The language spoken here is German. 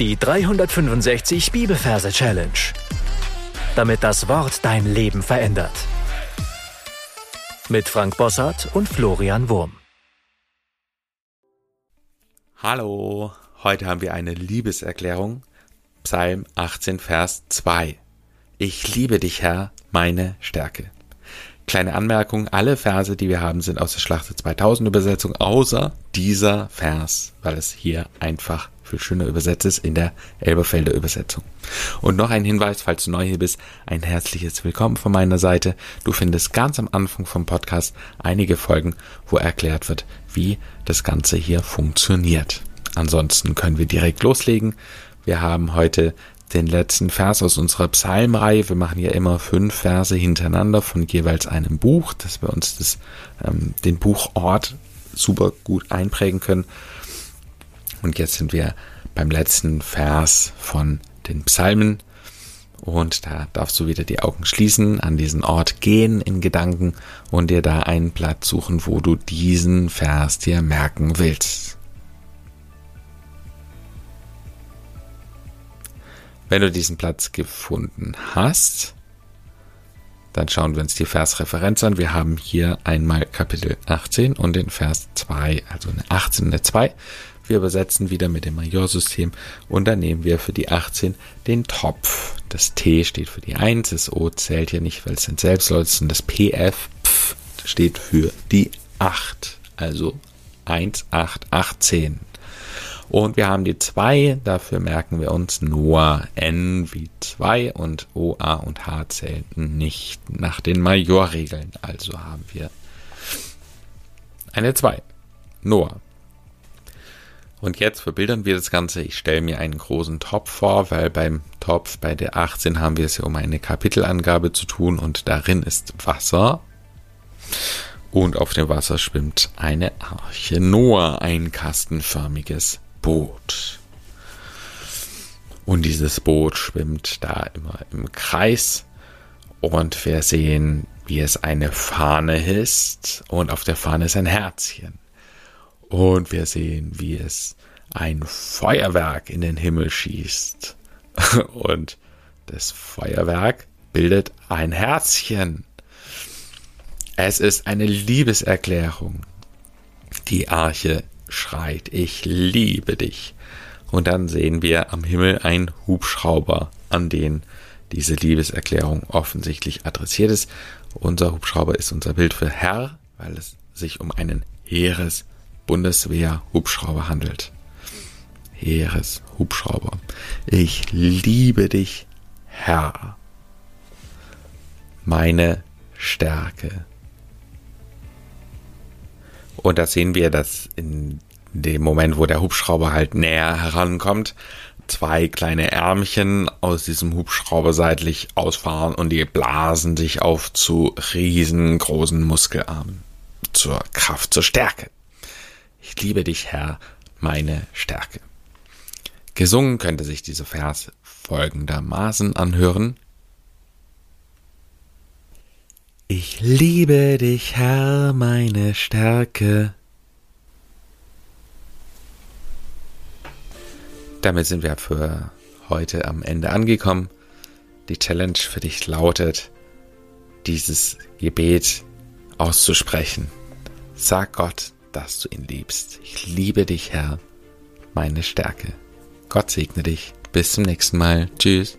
Die 365 Bibelverse Challenge. Damit das Wort dein Leben verändert. Mit Frank Bossart und Florian Wurm. Hallo, heute haben wir eine Liebeserklärung. Psalm 18, Vers 2. Ich liebe dich, Herr, meine Stärke. Kleine Anmerkung, alle Verse, die wir haben, sind aus der Schlachte 2000 Übersetzung, außer dieser Vers, weil es hier einfach viel schöner übersetzt ist in der Elberfelder Übersetzung. Und noch ein Hinweis, falls du neu hier bist, ein herzliches Willkommen von meiner Seite. Du findest ganz am Anfang vom Podcast einige Folgen, wo erklärt wird, wie das Ganze hier funktioniert. Ansonsten können wir direkt loslegen. Wir haben heute den letzten Vers aus unserer Psalmreihe. Wir machen ja immer fünf Verse hintereinander von jeweils einem Buch, dass wir uns das, ähm, den Buchort super gut einprägen können. Und jetzt sind wir beim letzten Vers von den Psalmen. Und da darfst du wieder die Augen schließen, an diesen Ort gehen in Gedanken und dir da einen Platz suchen, wo du diesen Vers dir merken willst. Wenn du diesen Platz gefunden hast, dann schauen wir uns die Versreferenz an. Wir haben hier einmal Kapitel 18 und den Vers 2, also eine 18 und eine 2. Wir übersetzen wieder mit dem Majorsystem und dann nehmen wir für die 18 den Topf. Das T steht für die 1, das O zählt hier nicht, weil es ein Selbstlaut ist und das pf, steht für die 8, also 1, 8, 18. Und wir haben die 2, dafür merken wir uns nur N wie 2 und O, A und H zählen nicht nach den Majorregeln. Also haben wir eine 2. Noah. Und jetzt verbildern wir das Ganze. Ich stelle mir einen großen Topf vor, weil beim Topf bei der 18 haben wir es ja um eine Kapitelangabe zu tun und darin ist Wasser. Und auf dem Wasser schwimmt eine Arche Noah, ein kastenförmiges Boot. Und dieses Boot schwimmt da immer im Kreis. Und wir sehen, wie es eine Fahne ist. Und auf der Fahne ist ein Herzchen. Und wir sehen, wie es ein Feuerwerk in den Himmel schießt. Und das Feuerwerk bildet ein Herzchen. Es ist eine Liebeserklärung. Die Arche schreit, ich liebe dich. Und dann sehen wir am Himmel einen Hubschrauber, an den diese Liebeserklärung offensichtlich adressiert ist. Unser Hubschrauber ist unser Bild für Herr, weil es sich um einen Heeres-Bundeswehr-Hubschrauber handelt. Heeres-Hubschrauber. Ich liebe dich, Herr. Meine Stärke. Und da sehen wir, dass in dem Moment, wo der Hubschrauber halt näher herankommt, zwei kleine Ärmchen aus diesem Hubschrauber seitlich ausfahren und die blasen sich auf zu riesengroßen Muskelarmen. Zur Kraft, zur Stärke. Ich liebe dich, Herr, meine Stärke. Gesungen könnte sich dieser Vers folgendermaßen anhören. Ich liebe dich, Herr, meine Stärke. Damit sind wir für heute am Ende angekommen. Die Challenge für dich lautet, dieses Gebet auszusprechen. Sag Gott, dass du ihn liebst. Ich liebe dich, Herr, meine Stärke. Gott segne dich. Bis zum nächsten Mal. Tschüss.